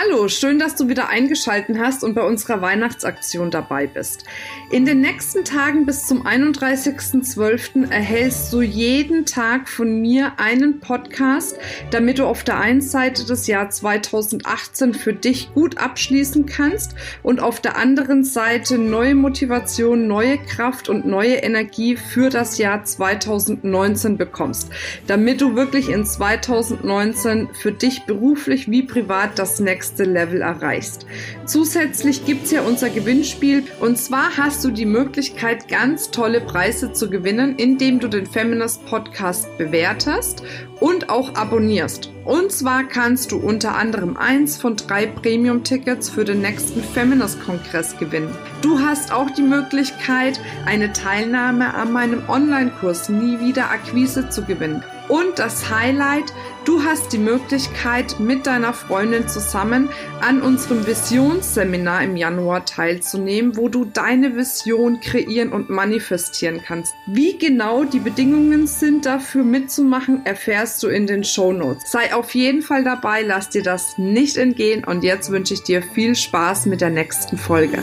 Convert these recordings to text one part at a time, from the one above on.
Hallo, schön, dass du wieder eingeschalten hast und bei unserer Weihnachtsaktion dabei bist. In den nächsten Tagen bis zum 31.12. erhältst du jeden Tag von mir einen Podcast, damit du auf der einen Seite das Jahr 2018 für dich gut abschließen kannst und auf der anderen Seite neue Motivation, neue Kraft und neue Energie für das Jahr 2019 bekommst, damit du wirklich in 2019 für dich beruflich wie privat das nächste Level erreichst. Zusätzlich gibt es ja unser Gewinnspiel und zwar hast du die Möglichkeit, ganz tolle Preise zu gewinnen, indem du den Feminist Podcast bewertest und auch abonnierst. Und zwar kannst du unter anderem eins von drei Premium-Tickets für den nächsten Feminist-Kongress gewinnen. Du hast auch die Möglichkeit, eine Teilnahme an meinem Online-Kurs Nie wieder Akquise zu gewinnen. Und das Highlight, du hast die Möglichkeit, mit deiner Freundin zusammen an unserem Visionsseminar im Januar teilzunehmen, wo du deine Vision kreieren und manifestieren kannst. Wie genau die Bedingungen sind dafür mitzumachen, erfährst du in den Show Notes. Sei auf jeden Fall dabei, lass dir das nicht entgehen und jetzt wünsche ich dir viel Spaß mit der nächsten Folge.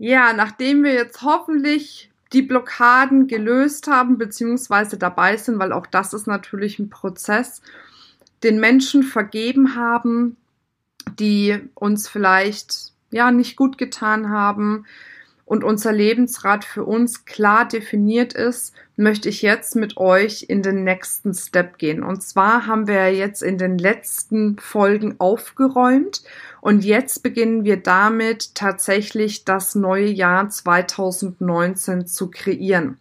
Ja, nachdem wir jetzt hoffentlich die Blockaden gelöst haben, beziehungsweise dabei sind, weil auch das ist natürlich ein Prozess, den Menschen vergeben haben, die uns vielleicht ja nicht gut getan haben, und unser Lebensrat für uns klar definiert ist, möchte ich jetzt mit euch in den nächsten Step gehen. Und zwar haben wir jetzt in den letzten Folgen aufgeräumt und jetzt beginnen wir damit tatsächlich das neue Jahr 2019 zu kreieren.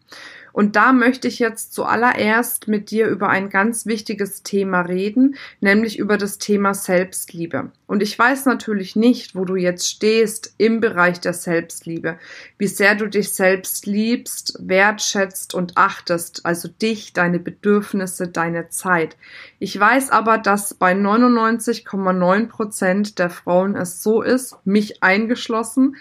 Und da möchte ich jetzt zuallererst mit dir über ein ganz wichtiges Thema reden, nämlich über das Thema Selbstliebe. Und ich weiß natürlich nicht, wo du jetzt stehst im Bereich der Selbstliebe, wie sehr du dich selbst liebst, wertschätzt und achtest, also dich, deine Bedürfnisse, deine Zeit. Ich weiß aber, dass bei 99,9 Prozent der Frauen es so ist, mich eingeschlossen,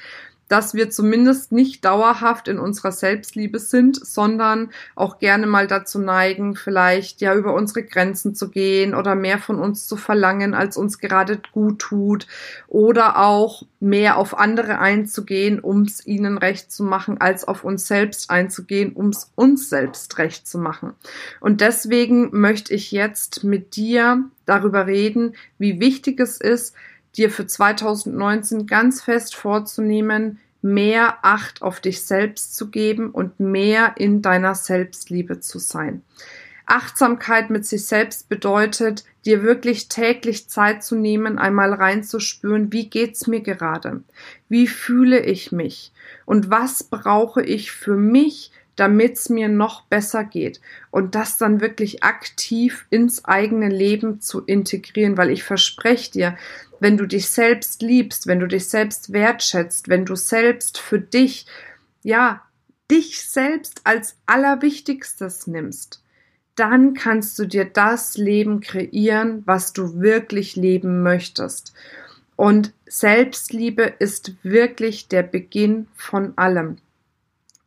dass wir zumindest nicht dauerhaft in unserer Selbstliebe sind, sondern auch gerne mal dazu neigen, vielleicht ja über unsere Grenzen zu gehen oder mehr von uns zu verlangen, als uns gerade gut tut oder auch mehr auf andere einzugehen, um es ihnen recht zu machen, als auf uns selbst einzugehen, um es uns selbst recht zu machen. Und deswegen möchte ich jetzt mit dir darüber reden, wie wichtig es ist, dir für 2019 ganz fest vorzunehmen, mehr Acht auf dich selbst zu geben und mehr in deiner Selbstliebe zu sein. Achtsamkeit mit sich selbst bedeutet, dir wirklich täglich Zeit zu nehmen, einmal reinzuspüren, wie geht's mir gerade? Wie fühle ich mich? Und was brauche ich für mich, damit es mir noch besser geht und das dann wirklich aktiv ins eigene Leben zu integrieren, weil ich verspreche dir, wenn du dich selbst liebst, wenn du dich selbst wertschätzt, wenn du selbst für dich, ja, dich selbst als allerwichtigstes nimmst, dann kannst du dir das Leben kreieren, was du wirklich leben möchtest. Und Selbstliebe ist wirklich der Beginn von allem.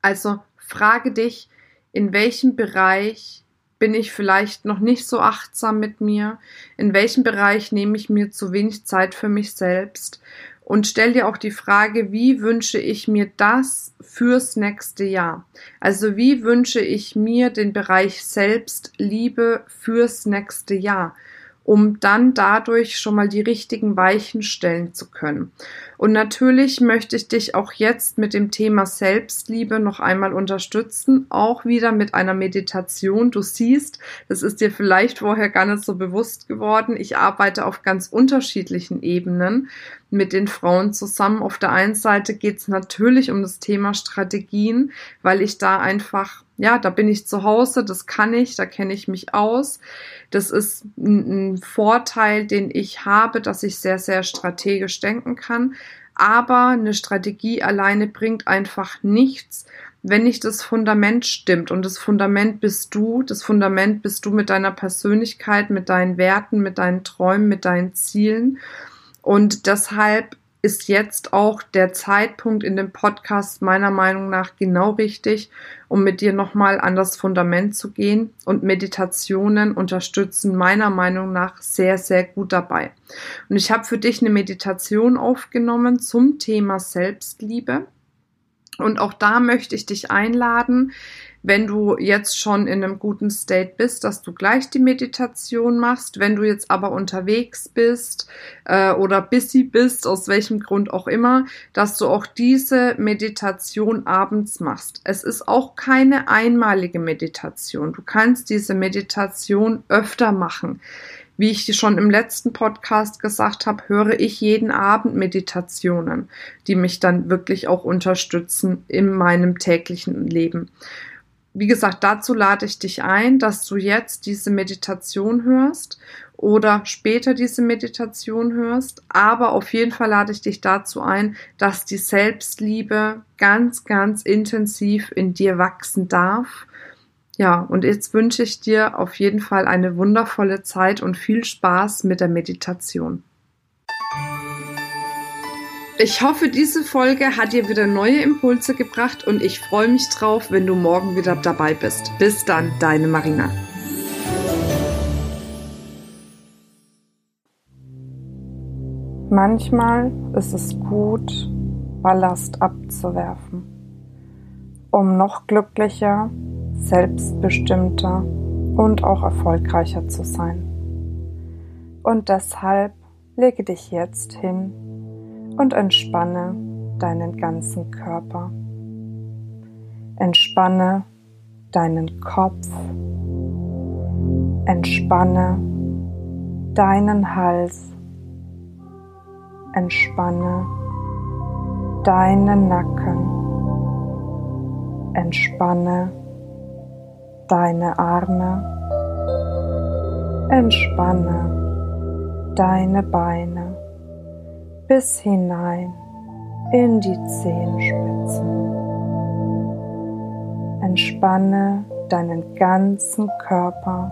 Also Frage dich, in welchem Bereich bin ich vielleicht noch nicht so achtsam mit mir? In welchem Bereich nehme ich mir zu wenig Zeit für mich selbst? Und stell dir auch die Frage, wie wünsche ich mir das fürs nächste Jahr? Also wie wünsche ich mir den Bereich Selbstliebe fürs nächste Jahr? um dann dadurch schon mal die richtigen Weichen stellen zu können. Und natürlich möchte ich dich auch jetzt mit dem Thema Selbstliebe noch einmal unterstützen, auch wieder mit einer Meditation. Du siehst, das ist dir vielleicht vorher gar nicht so bewusst geworden. Ich arbeite auf ganz unterschiedlichen Ebenen mit den Frauen zusammen. Auf der einen Seite geht es natürlich um das Thema Strategien, weil ich da einfach ja, da bin ich zu Hause, das kann ich, da kenne ich mich aus. Das ist ein, Vorteil, den ich habe, dass ich sehr, sehr strategisch denken kann. Aber eine Strategie alleine bringt einfach nichts, wenn nicht das Fundament stimmt. Und das Fundament bist du, das Fundament bist du mit deiner Persönlichkeit, mit deinen Werten, mit deinen Träumen, mit deinen Zielen. Und deshalb ist jetzt auch der Zeitpunkt in dem Podcast meiner Meinung nach genau richtig, um mit dir nochmal an das Fundament zu gehen. Und Meditationen unterstützen meiner Meinung nach sehr, sehr gut dabei. Und ich habe für dich eine Meditation aufgenommen zum Thema Selbstliebe. Und auch da möchte ich dich einladen, wenn du jetzt schon in einem guten State bist, dass du gleich die Meditation machst. Wenn du jetzt aber unterwegs bist äh, oder busy bist, aus welchem Grund auch immer, dass du auch diese Meditation abends machst. Es ist auch keine einmalige Meditation. Du kannst diese Meditation öfter machen. Wie ich schon im letzten Podcast gesagt habe, höre ich jeden Abend Meditationen, die mich dann wirklich auch unterstützen in meinem täglichen Leben wie gesagt, dazu lade ich dich ein, dass du jetzt diese Meditation hörst oder später diese Meditation hörst. Aber auf jeden Fall lade ich dich dazu ein, dass die Selbstliebe ganz, ganz intensiv in dir wachsen darf. Ja, und jetzt wünsche ich dir auf jeden Fall eine wundervolle Zeit und viel Spaß mit der Meditation. Ich hoffe, diese Folge hat dir wieder neue Impulse gebracht und ich freue mich drauf, wenn du morgen wieder dabei bist. Bis dann, deine Marina. Manchmal ist es gut, Ballast abzuwerfen, um noch glücklicher, selbstbestimmter und auch erfolgreicher zu sein. Und deshalb lege dich jetzt hin und entspanne deinen ganzen Körper. Entspanne deinen Kopf. Entspanne deinen Hals. Entspanne deinen Nacken. Entspanne deine Arme. Entspanne deine Beine bis hinein in die Zehenspitzen. Entspanne deinen ganzen Körper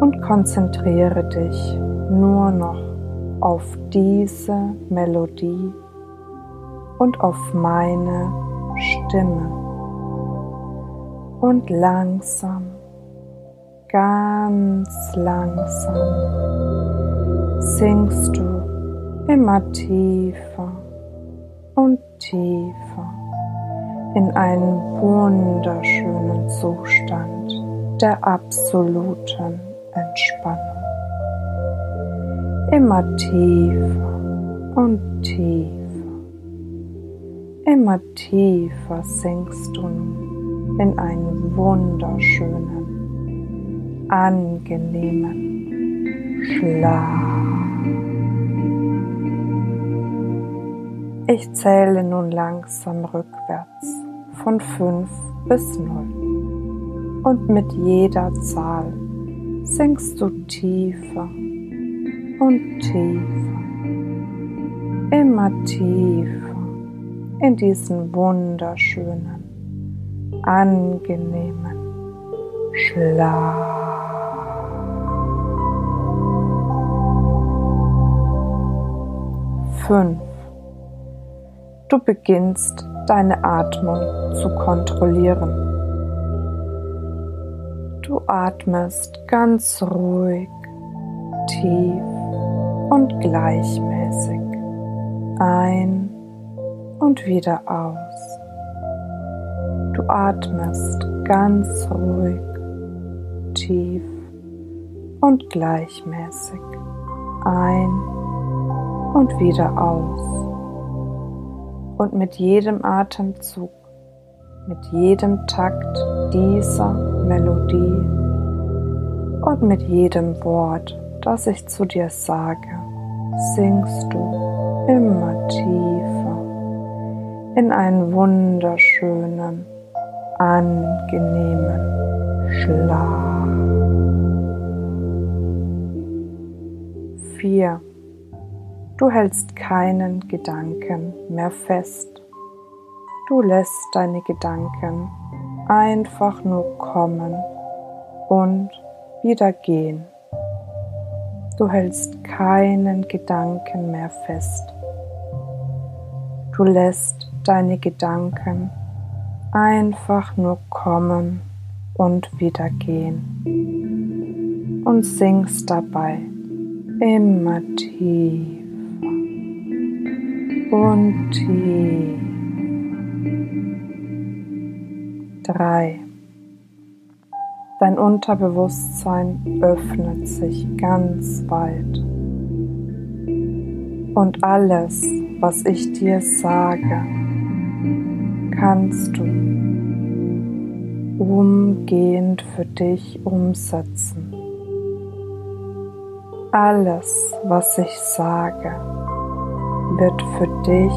und konzentriere dich nur noch auf diese Melodie und auf meine Stimme. Und langsam, ganz langsam singst du immer tiefer und tiefer in einen wunderschönen Zustand der absoluten Entspannung. Immer tiefer und tiefer. Immer tiefer sinkst du nun in einen wunderschönen, angenehmen Schlaf. Ich zähle nun langsam rückwärts von 5 bis 0 und mit jeder Zahl sinkst du tiefer und tiefer, immer tiefer in diesen wunderschönen, angenehmen Schlaf. Fünf. Du beginnst deine Atmung zu kontrollieren. Du atmest ganz ruhig, tief und gleichmäßig ein und wieder aus. Du atmest ganz ruhig, tief und gleichmäßig ein und wieder aus und mit jedem Atemzug, mit jedem Takt dieser Melodie und mit jedem Wort, das ich zu dir sage, singst du immer tiefer in einen wunderschönen, angenehmen Schlaf. 4. Du hältst keinen Gedanken mehr fest. Du lässt deine Gedanken einfach nur kommen und wieder gehen. Du hältst keinen Gedanken mehr fest. Du lässt deine Gedanken einfach nur kommen und wieder gehen und singst dabei immer tiefer und tiefer. Drei. Dein Unterbewusstsein öffnet sich ganz weit. Und alles, was ich dir sage, kannst du umgehend für dich umsetzen. Alles, was ich sage, wird für dich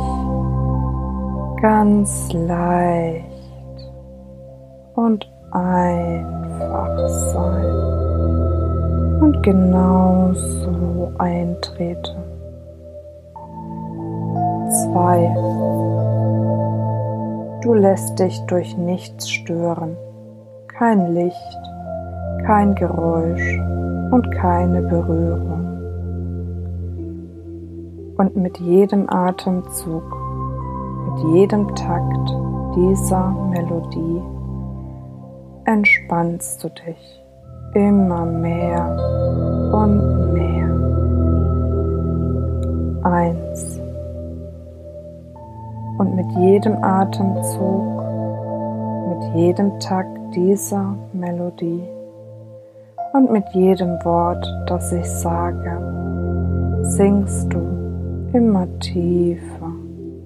ganz leicht und einfach sein und genauso eintreten. Zwei. Du lässt dich durch nichts stören, kein Licht, kein Geräusch und keine Berührung. Und mit jedem Atemzug, mit jedem Takt dieser Melodie entspannst du dich immer mehr und mehr. Eins. Und mit jedem Atemzug, mit jedem Takt dieser Melodie und mit jedem Wort, das ich sage, singst du immer tiefer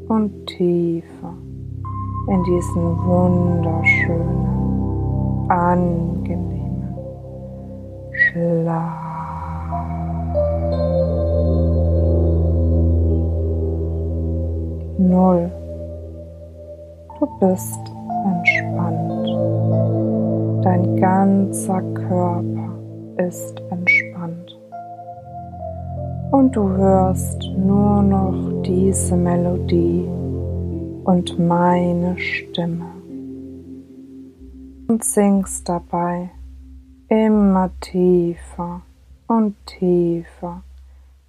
und tiefer in diesen wunderschönen angenehmen Schlaf. Null. Du bist entspannt. Dein ganzer Körper ist entspannt. Und du hörst nur noch diese Melodie und meine Stimme und singst dabei immer tiefer und tiefer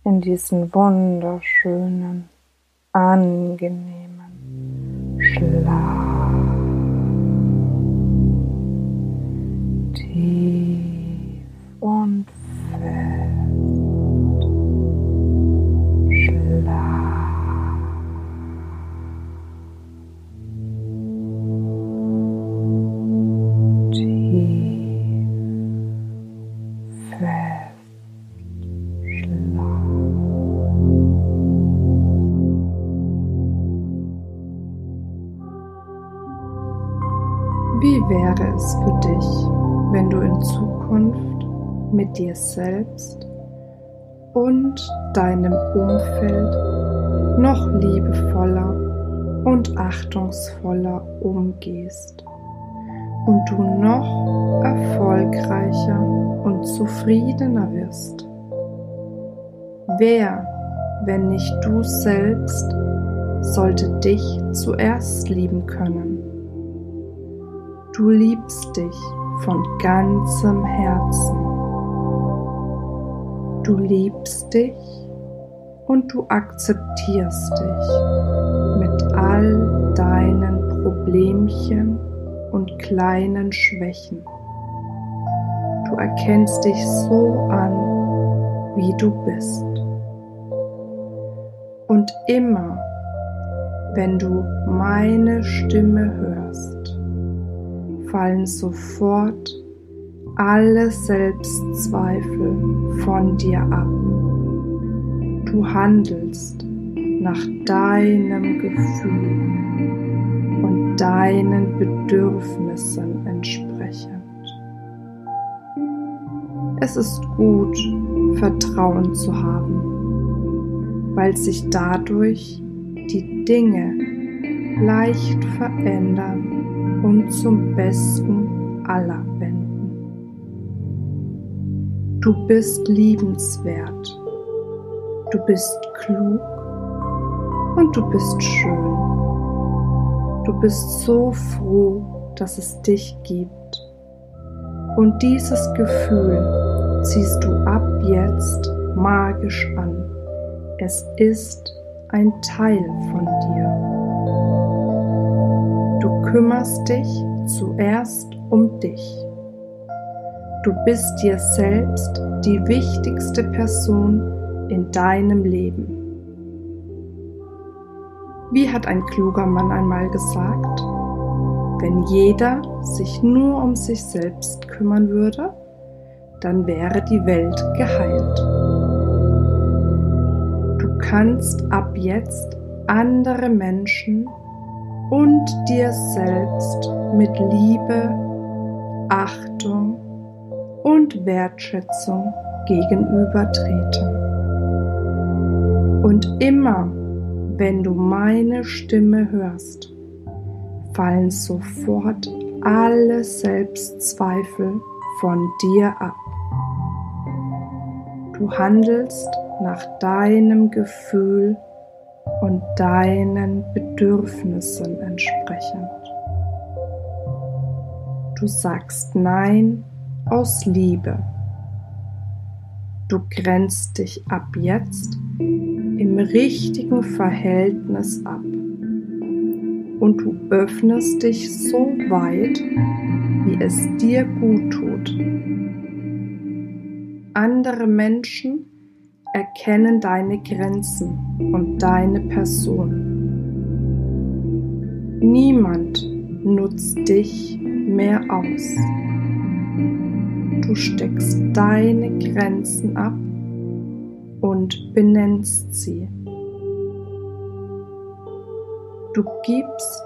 in diesen wunderschönen, angenehmen Schlaf. Tief und wäre es für dich, wenn du in Zukunft mit dir selbst und deinem Umfeld noch liebevoller und achtungsvoller umgehst und du noch erfolgreicher und zufriedener wirst? Wer, wenn nicht du selbst, sollte dich zuerst lieben können? Du liebst dich von ganzem Herzen. Du liebst dich und du akzeptierst dich mit all deinen Problemchen und kleinen Schwächen. Du erkennst dich so an, wie du bist. Und immer, wenn du meine Stimme hörst, fallen sofort alle Selbstzweifel von dir ab. Du handelst nach deinem Gefühl und deinen Bedürfnissen entsprechend. Es ist gut, Vertrauen zu haben, weil sich dadurch die Dinge leicht verändern und zum Besten aller wenden. Du bist liebenswert, du bist klug und du bist schön. Du bist so froh, dass es dich gibt. Und dieses Gefühl ziehst du ab jetzt magisch an. Es ist ein Teil von dir. Kümmerst dich zuerst um dich. Du bist dir selbst die wichtigste Person in deinem Leben. Wie hat ein kluger Mann einmal gesagt, wenn jeder sich nur um sich selbst kümmern würde, dann wäre die Welt geheilt. Du kannst ab jetzt andere Menschen und dir selbst mit Liebe, Achtung und Wertschätzung gegenübertreten. Und immer, wenn du meine Stimme hörst, fallen sofort alle Selbstzweifel von dir ab. Du handelst nach deinem Gefühl und deinen Bedürfnissen entsprechend. Du sagst Nein aus Liebe. Du grenzt dich ab jetzt im richtigen Verhältnis ab und du öffnest dich so weit, wie es dir gut tut. Andere Menschen erkennen deine Grenzen und deine Person. Niemand nutzt dich mehr aus. Du steckst deine Grenzen ab und benennst sie. Du gibst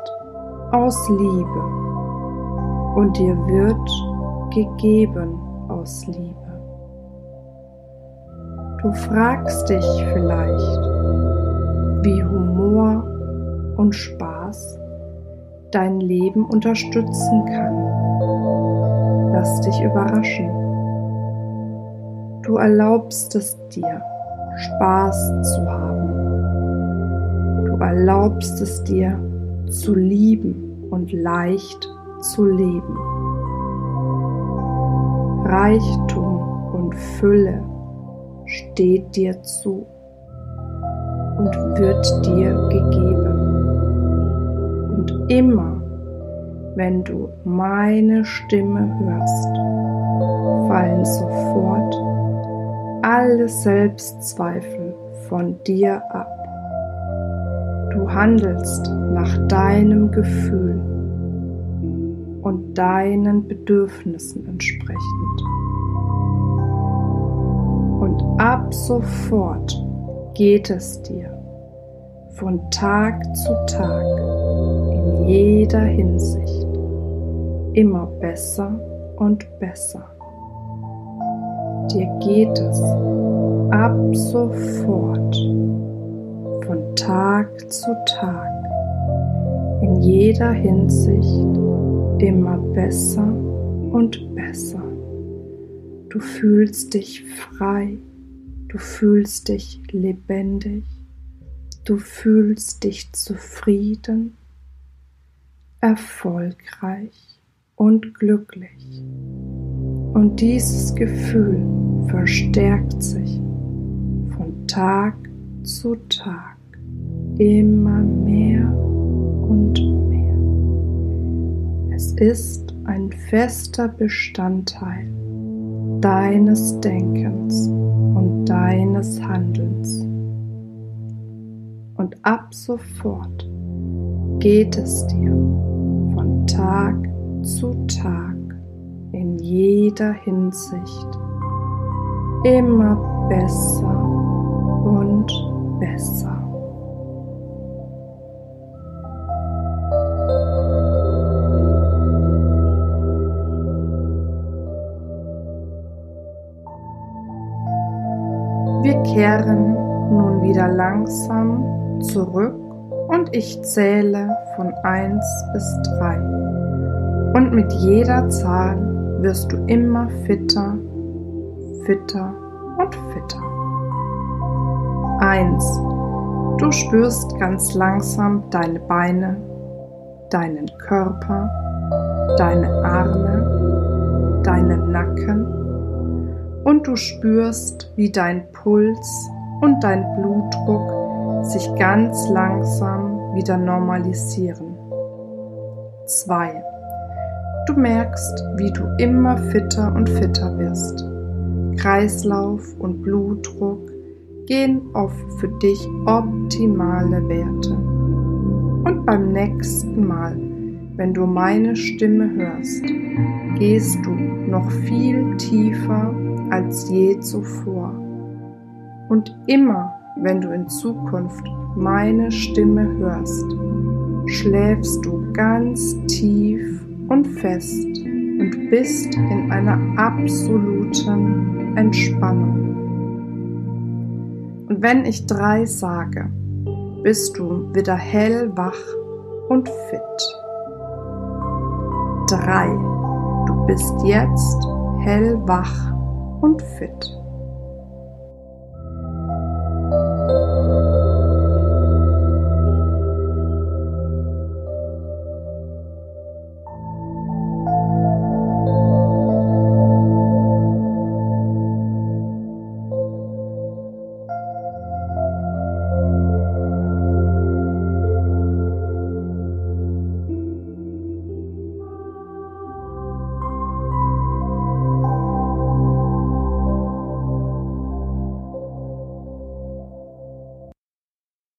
aus Liebe und dir wird gegeben aus Liebe. Du fragst dich vielleicht, wie Humor und Spaß dein Leben unterstützen kann. Lass dich überraschen. Du erlaubst es dir, Spaß zu haben. Du erlaubst es dir, zu lieben und leicht zu leben. Reichtum und Fülle steht dir zu und wird dir gegeben. Und immer, wenn du meine Stimme hörst, fallen sofort alle Selbstzweifel von dir ab. Du handelst nach deinem Gefühl und deinen Bedürfnissen entsprechend. Ab sofort geht es dir von Tag zu Tag in jeder Hinsicht immer besser und besser. Dir geht es ab sofort von Tag zu Tag in jeder Hinsicht immer besser und besser. Du fühlst dich frei, du fühlst dich lebendig, du fühlst dich zufrieden, erfolgreich und glücklich. Und dieses Gefühl verstärkt sich von Tag zu Tag immer mehr und mehr. Es ist ein fester Bestandteil deines Denkens und deines Handelns. Und ab sofort geht es dir von Tag zu Tag in jeder Hinsicht immer besser und besser. Kehren nun wieder langsam zurück und ich zähle von 1 bis 3. Und mit jeder Zahl wirst du immer fitter, fitter und fitter. 1. Du spürst ganz langsam deine Beine, deinen Körper, deine Arme, deinen Nacken und du spürst, wie dein Puls und dein Blutdruck sich ganz langsam wieder normalisieren. 2. Du merkst, wie du immer fitter und fitter wirst. Kreislauf und Blutdruck gehen auf für dich optimale Werte. Und beim nächsten Mal, wenn du meine Stimme hörst, gehst du noch viel tiefer als je zuvor. Und immer, wenn du in Zukunft meine Stimme hörst, schläfst du ganz tief und fest und bist in einer absoluten Entspannung. Und wenn ich drei sage, bist du wieder hellwach und fit. Drei. Du bist jetzt hellwach und fit.